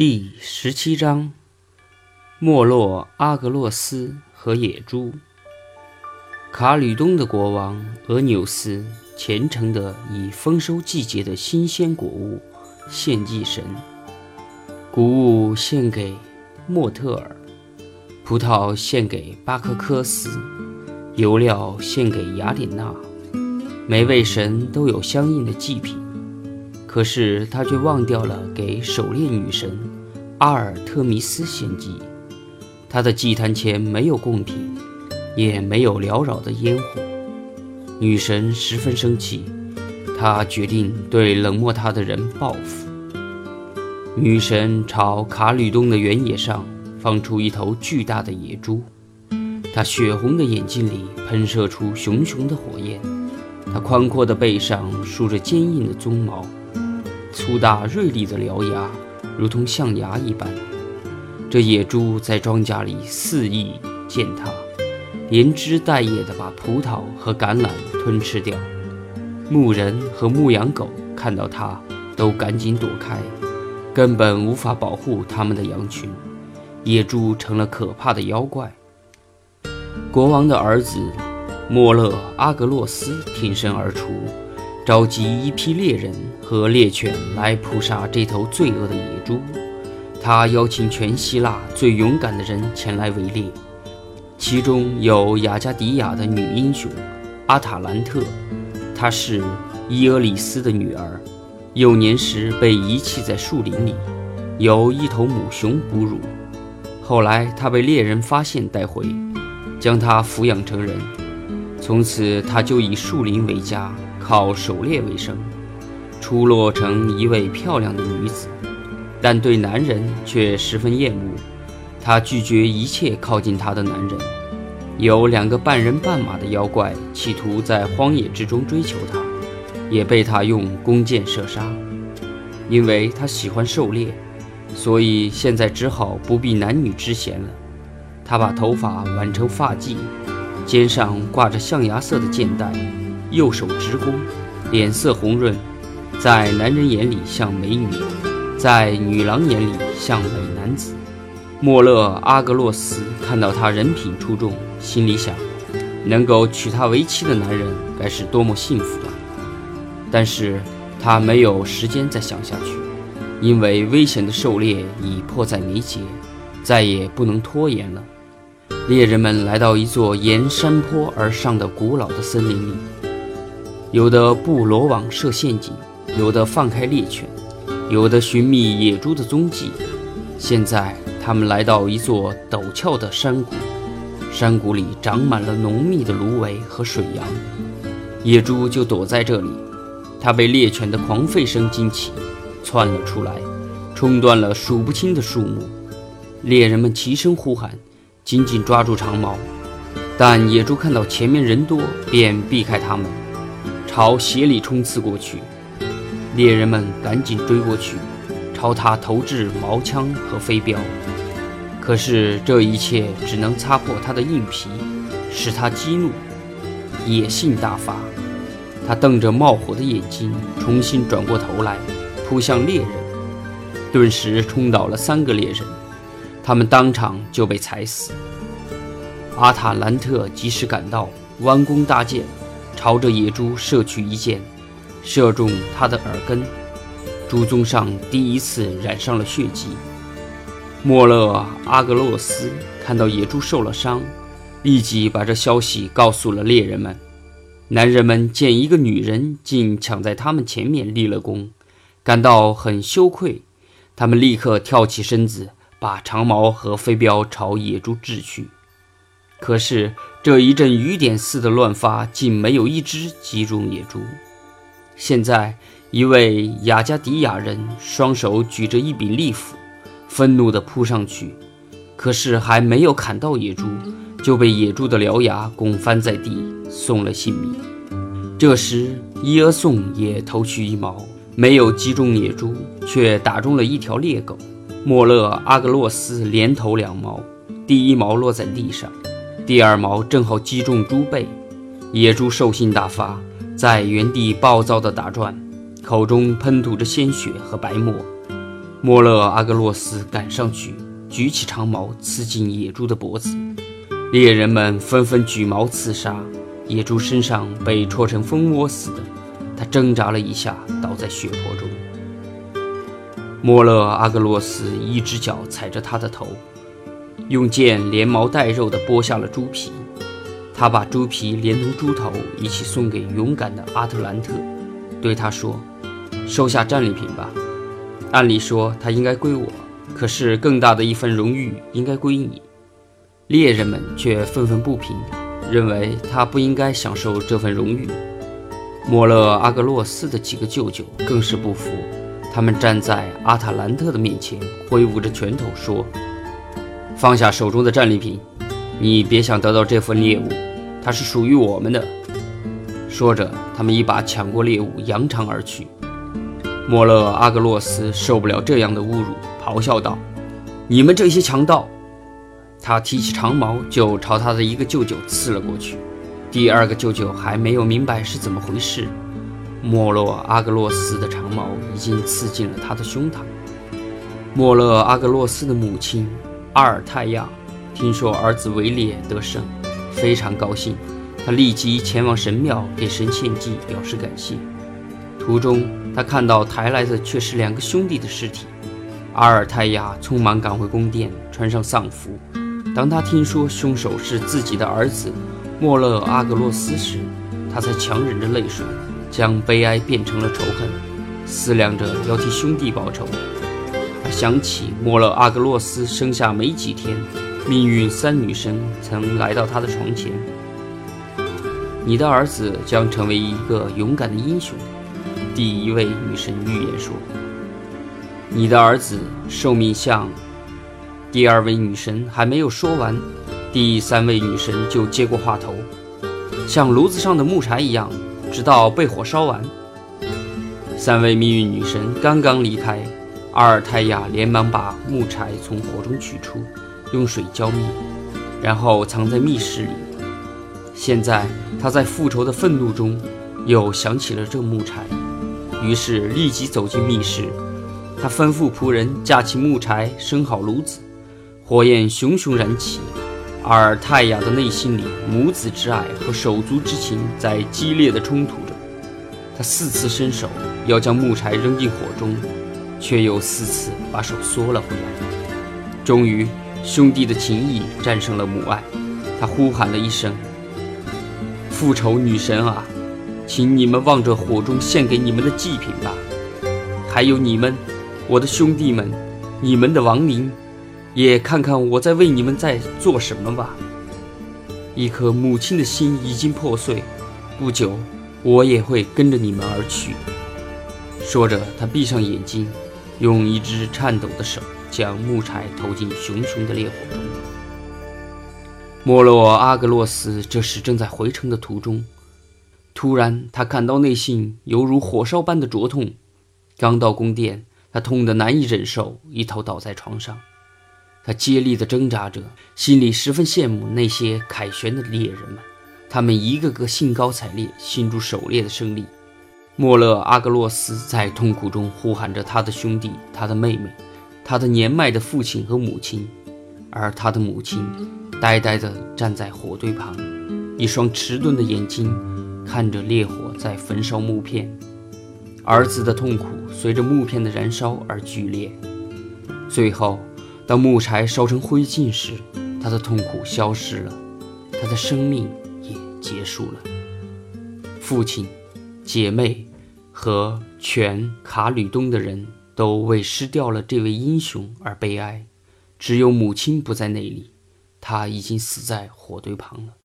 第十七章：莫洛阿格洛斯和野猪。卡吕东的国王俄纽斯虔诚地以丰收季节的新鲜果物献祭神，谷物献给莫特尔，葡萄献给巴克科斯，油料献给雅典娜。每位神都有相应的祭品。可是他却忘掉了给狩猎女神阿尔特弥斯献祭。他的祭坛前没有贡品，也没有缭绕的烟火。女神十分生气，她决定对冷漠她的人报复。女神朝卡吕东的原野上放出一头巨大的野猪，它血红的眼睛里喷射出熊熊的火焰，它宽阔的背上竖着坚硬的鬃毛。粗大锐利的獠牙，如同象牙一般。这野猪在庄稼里肆意践踏，连枝带叶地把葡萄和橄榄吞吃掉。牧人和牧羊狗看到它，都赶紧躲开，根本无法保护他们的羊群。野猪成了可怕的妖怪。国王的儿子莫勒阿格洛斯挺身而出。召集一批猎人和猎犬来扑杀这头罪恶的野猪。他邀请全希腊最勇敢的人前来围猎，其中有雅加迪亚的女英雄阿塔兰特，她是伊俄里斯的女儿，幼年时被遗弃在树林里，由一头母熊哺乳。后来她被猎人发现带回，将她抚养成人。从此，她就以树林为家。靠狩猎为生，出落成一位漂亮的女子，但对男人却十分厌恶。她拒绝一切靠近她的男人。有两个半人半马的妖怪企图在荒野之中追求她，也被她用弓箭射杀。因为她喜欢狩猎，所以现在只好不避男女之嫌了。她把头发挽成发髻，肩上挂着象牙色的箭带。右手执弓，脸色红润，在男人眼里像美女，在女郎眼里像美男子。莫勒阿格洛斯看到他人品出众，心里想：能够娶她为妻的男人该是多么幸福啊！但是他没有时间再想下去，因为危险的狩猎已迫在眉睫，再也不能拖延了。猎人们来到一座沿山坡而上的古老的森林里。有的布罗网设陷阱，有的放开猎犬，有的寻觅野猪的踪迹。现在他们来到一座陡峭的山谷，山谷里长满了浓密的芦苇和水杨，野猪就躲在这里。它被猎犬的狂吠声惊起，窜了出来，冲断了数不清的树木。猎人们齐声呼喊，紧紧抓住长矛，但野猪看到前面人多，便避开他们。朝斜里冲刺过去，猎人们赶紧追过去，朝他投掷矛枪和飞镖。可是这一切只能擦破他的硬皮，使他激怒，野性大发。他瞪着冒火的眼睛，重新转过头来，扑向猎人，顿时冲倒了三个猎人，他们当场就被踩死。阿塔兰特及时赶到，弯弓搭箭。朝着野猪射去一箭，射中它的耳根，猪鬃上第一次染上了血迹。莫勒阿格洛斯看到野猪受了伤，立即把这消息告诉了猎人们。男人们见一个女人竟抢在他们前面立了功，感到很羞愧。他们立刻跳起身子，把长矛和飞镖朝野猪掷去。可是这一阵雨点似的乱发，竟没有一只击中野猪。现在，一位雅加迪亚人双手举着一柄利斧，愤怒地扑上去，可是还没有砍到野猪，就被野猪的獠牙拱翻在地，送了性命。这时，伊俄宋也投去一矛，没有击中野猪，却打中了一条猎狗。莫勒阿格洛斯连投两矛，第一矛落在地上。第二矛正好击中猪背，野猪兽性大发，在原地暴躁地打转，口中喷吐着鲜血和白沫。莫勒阿格洛斯赶上去，举起长矛刺进野猪的脖子，猎人们纷纷举矛刺杀，野猪身上被戳成蜂窝似的，它挣扎了一下，倒在血泊中。莫勒阿格洛斯一只脚踩着他的头，用剑连毛带肉地剥下了猪皮，他把猪皮连同猪头一起送给勇敢的阿特兰特，对他说：“收下战利品吧。”按理说，它应该归我，可是更大的一份荣誉应该归你。猎人们却愤愤不平，认为他不应该享受这份荣誉。莫勒阿格洛斯的几个舅舅更是不服，他们站在阿塔兰特的面前，挥舞着拳头说：“放下手中的战利品，你别想得到这份猎物，它是属于我们的。”说着，他们一把抢过猎物，扬长而去。莫勒阿格洛斯受不了这样的侮辱，咆哮道：“你们这些强盗！”他提起长矛就朝他的一个舅舅刺了过去。第二个舅舅还没有明白是怎么回事，莫勒阿格洛斯的长矛已经刺进了他的胸膛。莫勒阿格洛斯的母亲阿尔泰亚听说儿子维列得胜，非常高兴，他立即前往神庙给神献祭，表示感谢。途中，他看到抬来的却是两个兄弟的尸体。阿尔泰亚匆忙赶回宫殿，穿上丧服。当他听说凶手是自己的儿子莫勒阿格洛斯时，他才强忍着泪水，将悲哀变成了仇恨，思量着要替兄弟报仇。想起莫勒阿格洛斯生下没几天，命运三女神曾来到他的床前：“你的儿子将成为一个勇敢的英雄。”第一位女神预言说：“你的儿子寿命像……”第二位女神还没有说完，第三位女神就接过话头：“像炉子上的木柴一样，直到被火烧完。”三位命运女神刚刚离开，阿尔泰亚连忙把木柴从火中取出，用水浇灭，然后藏在密室里。现在他在复仇的愤怒中，又想起了这木柴。于是立即走进密室，他吩咐仆人架起木柴，生好炉子，火焰熊熊燃起。阿尔泰亚的内心里，母子之爱和手足之情在激烈的冲突着。他四次伸手要将木柴扔进火中，却又四次把手缩了回来。终于，兄弟的情谊战胜了母爱。他呼喊了一声：“复仇女神啊！”请你们望着火中献给你们的祭品吧，还有你们，我的兄弟们，你们的亡灵，也看看我在为你们在做什么吧。一颗母亲的心已经破碎，不久我也会跟着你们而去。说着，他闭上眼睛，用一只颤抖的手将木柴投进熊熊的烈火中。莫洛阿格洛斯这时正在回城的途中。突然，他感到内心犹如火烧般的灼痛。刚到宫殿，他痛得难以忍受，一头倒在床上。他竭力地挣扎着，心里十分羡慕那些凯旋的猎人们，他们一个个兴高采烈，庆祝狩猎的胜利。莫勒阿格洛斯在痛苦中呼喊着他的兄弟、他的妹妹、他的年迈的父亲和母亲，而他的母亲呆呆地站在火堆旁，一双迟钝的眼睛。看着烈火在焚烧木片，儿子的痛苦随着木片的燃烧而剧烈。最后，当木柴烧成灰烬时，他的痛苦消失了，他的生命也结束了。父亲、姐妹和全卡吕东的人都为失掉了这位英雄而悲哀，只有母亲不在那里，她已经死在火堆旁了。